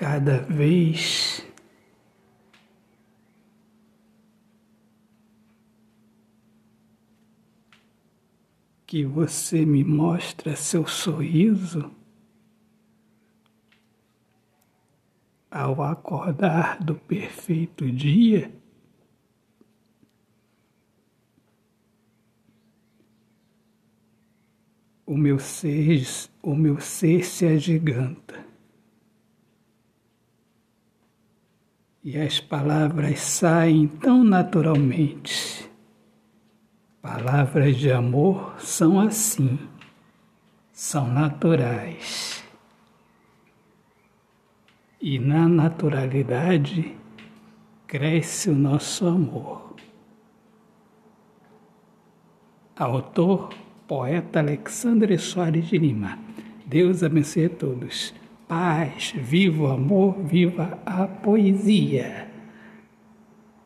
cada vez que você me mostra seu sorriso, ao acordar do perfeito dia, o meu ser, o meu ser se agiganta. E as palavras saem tão naturalmente Palavras de amor são assim, são naturais. E na naturalidade cresce o nosso amor. Autor, poeta Alexandre Soares de Lima. Deus abençoe a todos. Paz, viva o amor, viva a poesia.